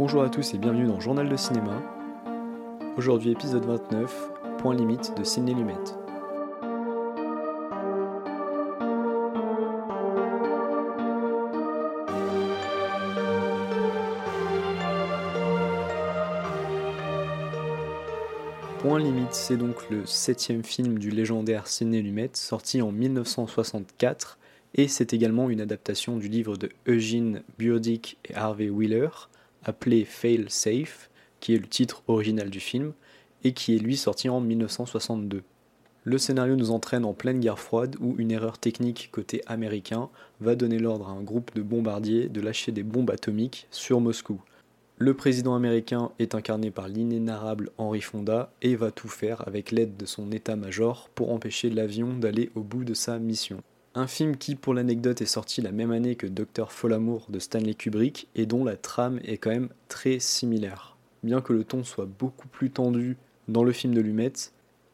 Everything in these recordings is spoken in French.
Bonjour à tous et bienvenue dans Journal de cinéma. Aujourd'hui épisode 29, point limite de Ciné Lumet. Point limite, c'est donc le septième film du légendaire Sidney Lumet, sorti en 1964, et c'est également une adaptation du livre de Eugene Burdick et Harvey Wheeler, appelé Fail Safe, qui est le titre original du film, et qui est lui sorti en 1962. Le scénario nous entraîne en pleine guerre froide où une erreur technique côté américain va donner l'ordre à un groupe de bombardiers de lâcher des bombes atomiques sur Moscou. Le président américain est incarné par l'inénarrable Henry Fonda et va tout faire avec l'aide de son état-major pour empêcher l'avion d'aller au bout de sa mission. Un film qui, pour l'anecdote, est sorti la même année que Docteur Folamour de Stanley Kubrick et dont la trame est quand même très similaire. Bien que le ton soit beaucoup plus tendu dans le film de Lumet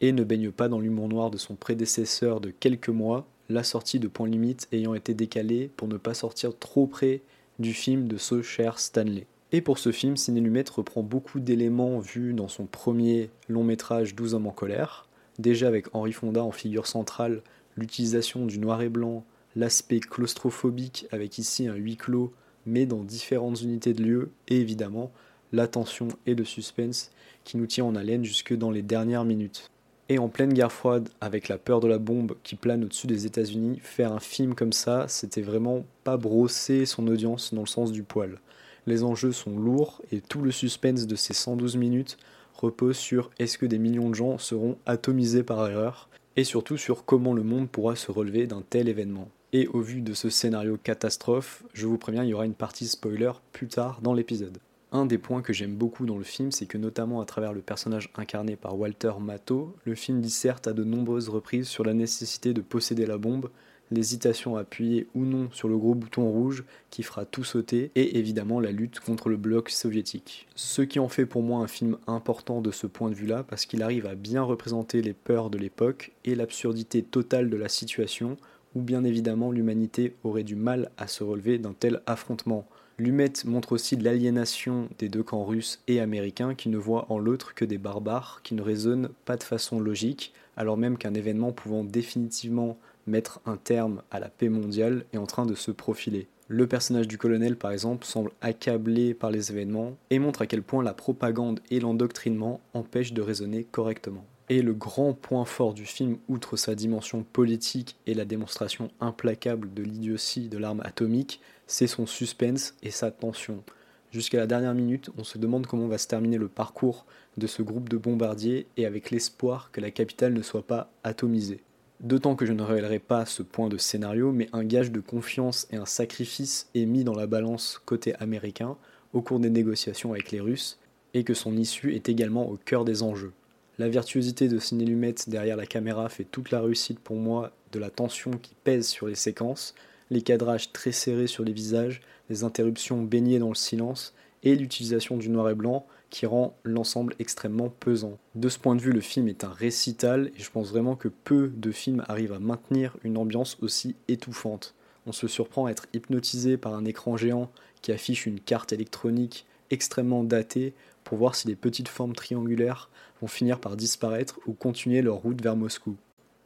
et ne baigne pas dans l'humour noir de son prédécesseur de quelques mois, la sortie de Point Limite ayant été décalée pour ne pas sortir trop près du film de ce cher Stanley. Et pour ce film, Ciné Lumet reprend beaucoup d'éléments vus dans son premier long métrage 12 hommes en colère, déjà avec Henri Fonda en figure centrale, l'utilisation du noir et blanc, l'aspect claustrophobique avec ici un huis clos mais dans différentes unités de lieu, et évidemment la tension et le suspense qui nous tient en haleine jusque dans les dernières minutes. Et en pleine guerre froide, avec la peur de la bombe qui plane au-dessus des États-Unis, faire un film comme ça, c'était vraiment pas brosser son audience dans le sens du poil. Les enjeux sont lourds et tout le suspense de ces 112 minutes repose sur est-ce que des millions de gens seront atomisés par erreur? Et surtout sur comment le monde pourra se relever d'un tel événement. Et au vu de ce scénario catastrophe, je vous préviens, il y aura une partie spoiler plus tard dans l'épisode. Un des points que j'aime beaucoup dans le film, c'est que notamment à travers le personnage incarné par Walter Matthau, le film disserte à de nombreuses reprises sur la nécessité de posséder la bombe l'hésitation à appuyer ou non sur le gros bouton rouge qui fera tout sauter, et évidemment la lutte contre le bloc soviétique. Ce qui en fait pour moi un film important de ce point de vue-là, parce qu'il arrive à bien représenter les peurs de l'époque et l'absurdité totale de la situation, où bien évidemment l'humanité aurait du mal à se relever d'un tel affrontement. Lumet montre aussi l'aliénation des deux camps russes et américains qui ne voient en l'autre que des barbares qui ne raisonnent pas de façon logique, alors même qu'un événement pouvant définitivement mettre un terme à la paix mondiale est en train de se profiler. Le personnage du colonel, par exemple, semble accablé par les événements et montre à quel point la propagande et l'endoctrinement empêchent de raisonner correctement. Et le grand point fort du film, outre sa dimension politique et la démonstration implacable de l'idiotie de l'arme atomique, c'est son suspense et sa tension. Jusqu'à la dernière minute, on se demande comment va se terminer le parcours de ce groupe de bombardiers et avec l'espoir que la capitale ne soit pas atomisée. D'autant que je ne révélerai pas ce point de scénario, mais un gage de confiance et un sacrifice est mis dans la balance côté américain au cours des négociations avec les Russes, et que son issue est également au cœur des enjeux. La virtuosité de Ciné Lumet derrière la caméra fait toute la réussite pour moi de la tension qui pèse sur les séquences, les cadrages très serrés sur les visages, les interruptions baignées dans le silence, et l'utilisation du noir et blanc qui rend l'ensemble extrêmement pesant. De ce point de vue, le film est un récital et je pense vraiment que peu de films arrivent à maintenir une ambiance aussi étouffante. On se surprend à être hypnotisé par un écran géant qui affiche une carte électronique extrêmement datée pour voir si les petites formes triangulaires vont finir par disparaître ou continuer leur route vers Moscou.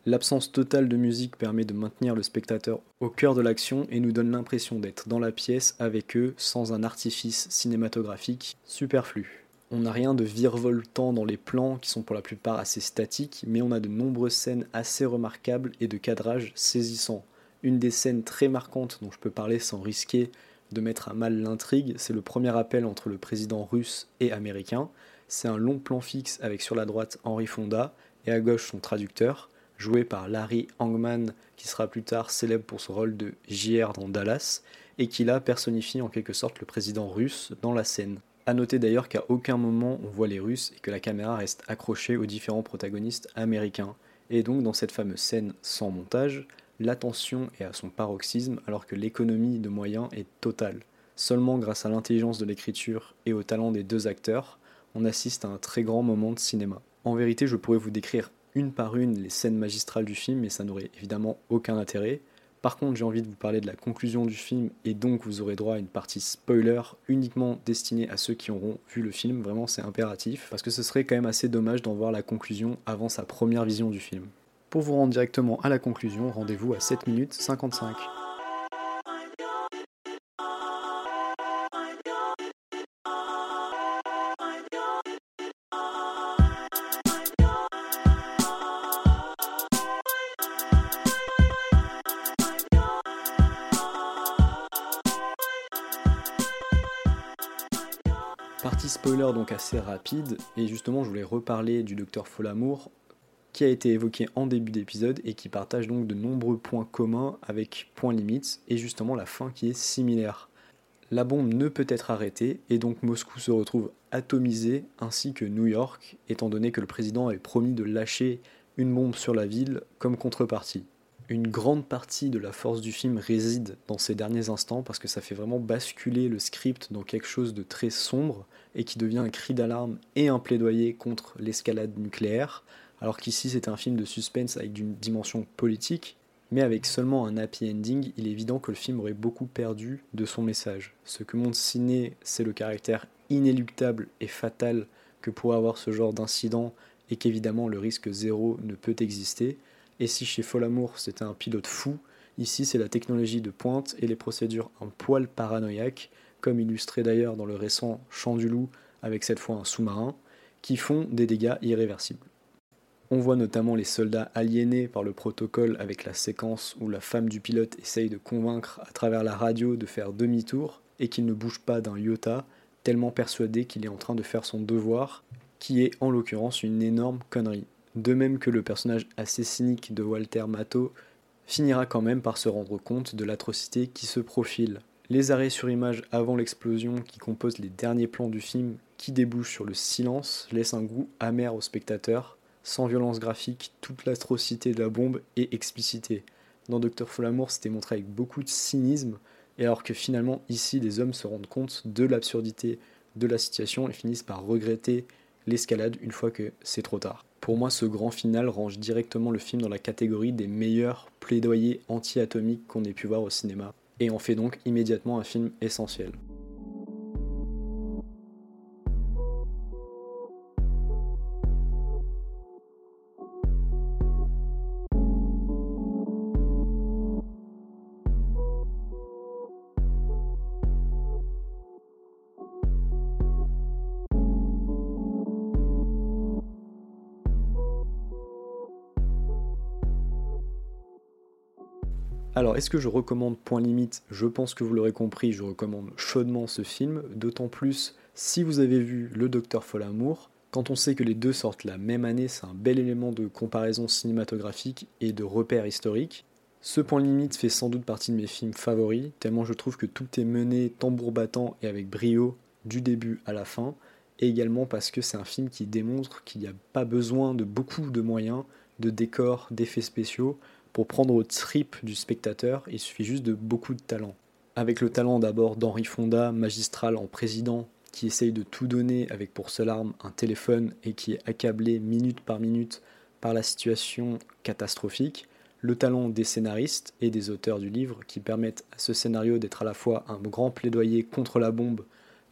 L'absence totale de musique permet de maintenir le spectateur au cœur de l'action et nous donne l'impression d'être dans la pièce avec eux sans un artifice cinématographique superflu. On n'a rien de virevoltant dans les plans qui sont pour la plupart assez statiques, mais on a de nombreuses scènes assez remarquables et de cadrage saisissant. Une des scènes très marquantes dont je peux parler sans risquer de mettre à mal l'intrigue, c'est le premier appel entre le président russe et américain. C'est un long plan fixe avec sur la droite Henry Fonda et à gauche son traducteur, joué par Larry Hangman, qui sera plus tard célèbre pour son rôle de JR dans Dallas, et qui là personnifie en quelque sorte le président russe dans la scène. A noter d'ailleurs qu'à aucun moment on voit les Russes et que la caméra reste accrochée aux différents protagonistes américains. Et donc dans cette fameuse scène sans montage, l'attention est à son paroxysme alors que l'économie de moyens est totale. Seulement grâce à l'intelligence de l'écriture et au talent des deux acteurs, on assiste à un très grand moment de cinéma. En vérité, je pourrais vous décrire une par une les scènes magistrales du film, mais ça n'aurait évidemment aucun intérêt. Par contre, j'ai envie de vous parler de la conclusion du film et donc vous aurez droit à une partie spoiler uniquement destinée à ceux qui auront vu le film. Vraiment, c'est impératif parce que ce serait quand même assez dommage d'en voir la conclusion avant sa première vision du film. Pour vous rendre directement à la conclusion, rendez-vous à 7 minutes 55. Partie spoiler donc assez rapide, et justement je voulais reparler du docteur Folamour, qui a été évoqué en début d'épisode et qui partage donc de nombreux points communs avec points limites, et justement la fin qui est similaire. La bombe ne peut être arrêtée, et donc Moscou se retrouve atomisé, ainsi que New York, étant donné que le président avait promis de lâcher une bombe sur la ville comme contrepartie une grande partie de la force du film réside dans ces derniers instants parce que ça fait vraiment basculer le script dans quelque chose de très sombre et qui devient un cri d'alarme et un plaidoyer contre l'escalade nucléaire, alors qu'ici c'est un film de suspense avec une dimension politique, mais avec seulement un happy ending, il est évident que le film aurait beaucoup perdu de son message. Ce que montre Ciné, c'est le caractère inéluctable et fatal que pourrait avoir ce genre d'incident et qu'évidemment le risque zéro ne peut exister, et si chez Folamour c'était un pilote fou, ici c'est la technologie de pointe et les procédures un poil paranoïaques, comme illustré d'ailleurs dans le récent Chant du Loup avec cette fois un sous-marin, qui font des dégâts irréversibles. On voit notamment les soldats aliénés par le protocole avec la séquence où la femme du pilote essaye de convaincre à travers la radio de faire demi-tour et qu'il ne bouge pas d'un iota, tellement persuadé qu'il est en train de faire son devoir, qui est en l'occurrence une énorme connerie de même que le personnage assez cynique de Walter Matthau finira quand même par se rendre compte de l'atrocité qui se profile. Les arrêts sur image avant l'explosion qui composent les derniers plans du film qui débouchent sur le silence laissent un goût amer au spectateur, sans violence graphique, toute l'atrocité de la bombe est explicitée. Dans Docteur Folamour, c'était montré avec beaucoup de cynisme, et alors que finalement ici les hommes se rendent compte de l'absurdité de la situation et finissent par regretter l'escalade une fois que c'est trop tard. Pour moi, ce grand final range directement le film dans la catégorie des meilleurs plaidoyers anti-atomiques qu'on ait pu voir au cinéma, et en fait donc immédiatement un film essentiel. Alors, est-ce que je recommande Point Limite? Je pense que vous l'aurez compris, je recommande chaudement ce film, d'autant plus si vous avez vu Le Docteur Folamour. Quand on sait que les deux sortent la même année, c'est un bel élément de comparaison cinématographique et de repère historique. Ce point limite fait sans doute partie de mes films favoris, tellement je trouve que tout est mené tambour battant et avec brio du début à la fin, et également parce que c'est un film qui démontre qu'il n'y a pas besoin de beaucoup de moyens, de décors, d'effets spéciaux, pour prendre au trip du spectateur, il suffit juste de beaucoup de talent. Avec le talent d'abord d'Henri Fonda, magistral en président, qui essaye de tout donner avec pour seule arme un téléphone et qui est accablé minute par minute par la situation catastrophique, le talent des scénaristes et des auteurs du livre qui permettent à ce scénario d'être à la fois un grand plaidoyer contre la bombe,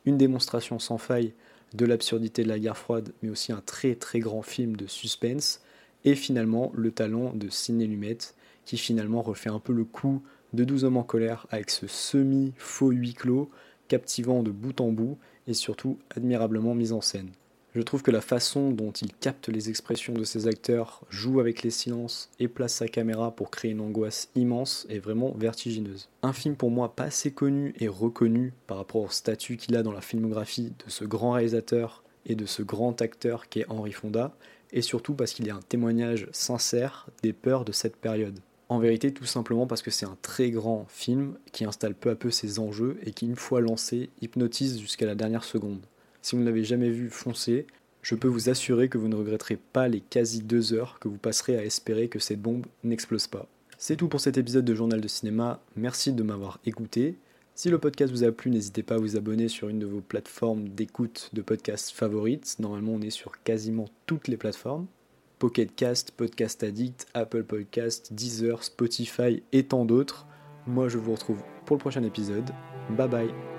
une démonstration sans faille de l'absurdité de la guerre froide, mais aussi un très très grand film de suspense, et finalement le talent de Sidney Lumet, qui finalement refait un peu le coup de 12 hommes en colère avec ce semi-faux huis clos, captivant de bout en bout et surtout admirablement mis en scène. Je trouve que la façon dont il capte les expressions de ses acteurs, joue avec les silences et place sa caméra pour créer une angoisse immense est vraiment vertigineuse. Un film pour moi pas assez connu et reconnu par rapport au statut qu'il a dans la filmographie de ce grand réalisateur et de ce grand acteur qu'est Henri Fonda, et surtout parce qu'il y a un témoignage sincère des peurs de cette période. En vérité, tout simplement parce que c'est un très grand film qui installe peu à peu ses enjeux et qui, une fois lancé, hypnotise jusqu'à la dernière seconde. Si vous ne l'avez jamais vu, foncez. Je peux vous assurer que vous ne regretterez pas les quasi deux heures que vous passerez à espérer que cette bombe n'explose pas. C'est tout pour cet épisode de Journal de Cinéma. Merci de m'avoir écouté. Si le podcast vous a plu, n'hésitez pas à vous abonner sur une de vos plateformes d'écoute de podcasts favorites. Normalement, on est sur quasiment toutes les plateformes. Pocketcast, Podcast Addict, Apple Podcast, Deezer, Spotify et tant d'autres. Moi, je vous retrouve pour le prochain épisode. Bye bye